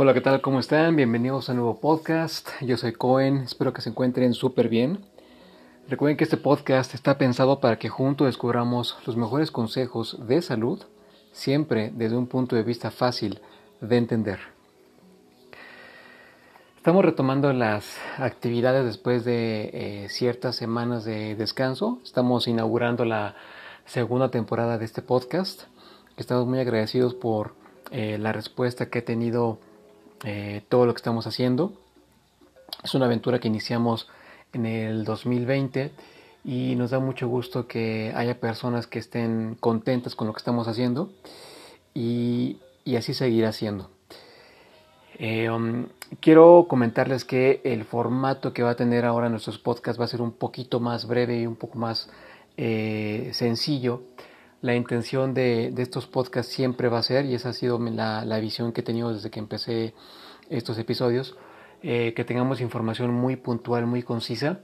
Hola, ¿qué tal? ¿Cómo están? Bienvenidos a un nuevo podcast. Yo soy Cohen, espero que se encuentren súper bien. Recuerden que este podcast está pensado para que juntos descubramos los mejores consejos de salud, siempre desde un punto de vista fácil de entender. Estamos retomando las actividades después de eh, ciertas semanas de descanso. Estamos inaugurando la segunda temporada de este podcast. Estamos muy agradecidos por eh, la respuesta que ha tenido eh, todo lo que estamos haciendo. Es una aventura que iniciamos en el 2020 y nos da mucho gusto que haya personas que estén contentas con lo que estamos haciendo y, así seguirá siendo. Eh, um, quiero comentarles que el formato que va a tener ahora nuestros podcasts va a ser un poquito más breve y un poco más eh, sencillo. La intención de, estos podcasts siempre va a ser, y esa ha sido la, visión que he tenido desde que empecé estos episodios, eh, que tengamos información muy puntual, muy concisa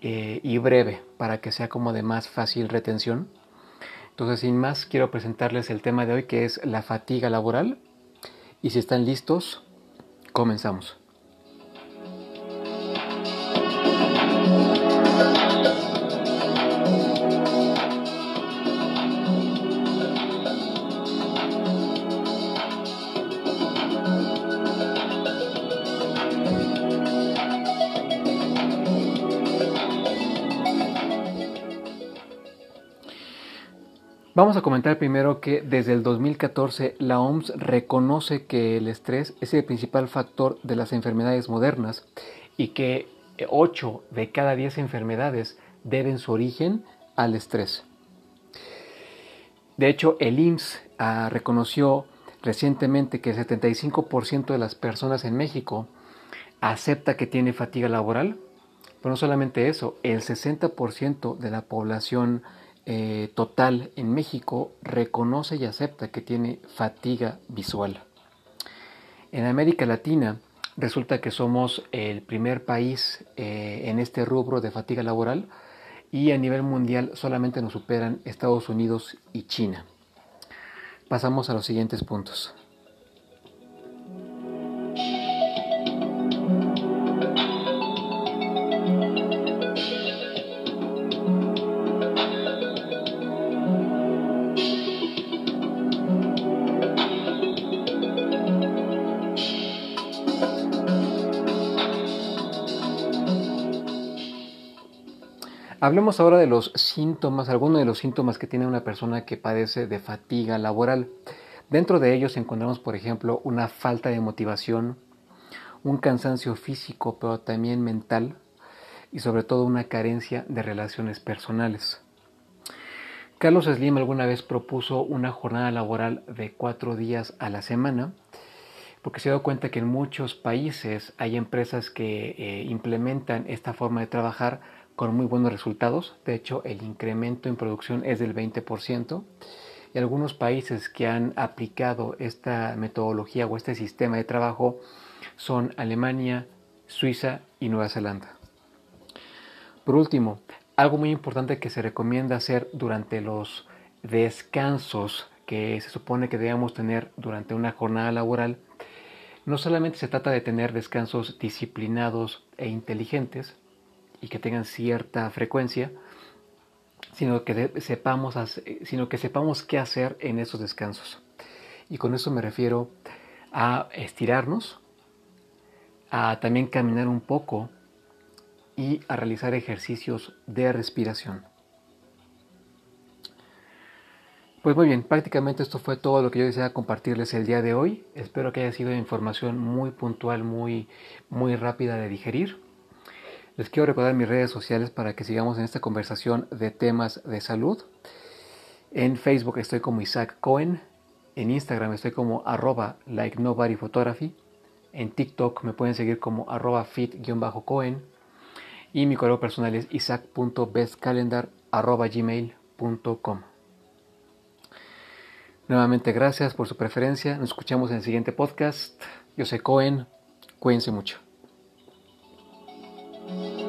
eh, y breve para que sea como de más fácil retención. Entonces, sin más, quiero presentarles el tema de hoy que es la fatiga laboral. Y si están listos, comenzamos. Vamos a comentar primero que desde el 2014 la OMS reconoce que el estrés es el principal factor de las enfermedades modernas y que 8 de cada 10 enfermedades deben su origen al estrés. De hecho, el IMSS ah, reconoció recientemente que el 75% de las personas en México acepta que tiene fatiga laboral, pero no solamente eso, el 60% de la población eh, total en México reconoce y acepta que tiene fatiga visual. En América Latina resulta que somos el primer país eh, en este rubro de fatiga laboral y a nivel mundial solamente nos superan Estados Unidos y China. Pasamos a los siguientes puntos. Hablemos ahora de los síntomas, algunos de los síntomas que tiene una persona que padece de fatiga laboral. Dentro de ellos encontramos, por ejemplo, una falta de motivación, un cansancio físico, pero también mental, y sobre todo una carencia de relaciones personales. Carlos Slim alguna vez propuso una jornada laboral de cuatro días a la semana, porque se dio cuenta que en muchos países hay empresas que eh, implementan esta forma de trabajar con muy buenos resultados. De hecho, el incremento en producción es del 20%. Y algunos países que han aplicado esta metodología o este sistema de trabajo son Alemania, Suiza y Nueva Zelanda. Por último, algo muy importante que se recomienda hacer durante los descansos que se supone que debemos tener durante una jornada laboral, no solamente se trata de tener descansos disciplinados e inteligentes, y que tengan cierta frecuencia, sino que sepamos, sino que sepamos qué hacer en esos descansos. Y con eso me refiero a estirarnos, a también caminar un poco y a realizar ejercicios de respiración. Pues muy bien, prácticamente esto fue todo lo que yo deseaba compartirles el día de hoy. Espero que haya sido información muy puntual, muy, muy rápida de digerir. Les quiero recordar mis redes sociales para que sigamos en esta conversación de temas de salud. En Facebook estoy como Isaac Cohen. En Instagram estoy como arroba like nobody photography. En TikTok me pueden seguir como arroba fit-cohen. Y mi correo personal es isaac.bestcalendar.gmail.com Nuevamente gracias por su preferencia. Nos escuchamos en el siguiente podcast. Yo soy Cohen. Cuídense mucho. Thank you.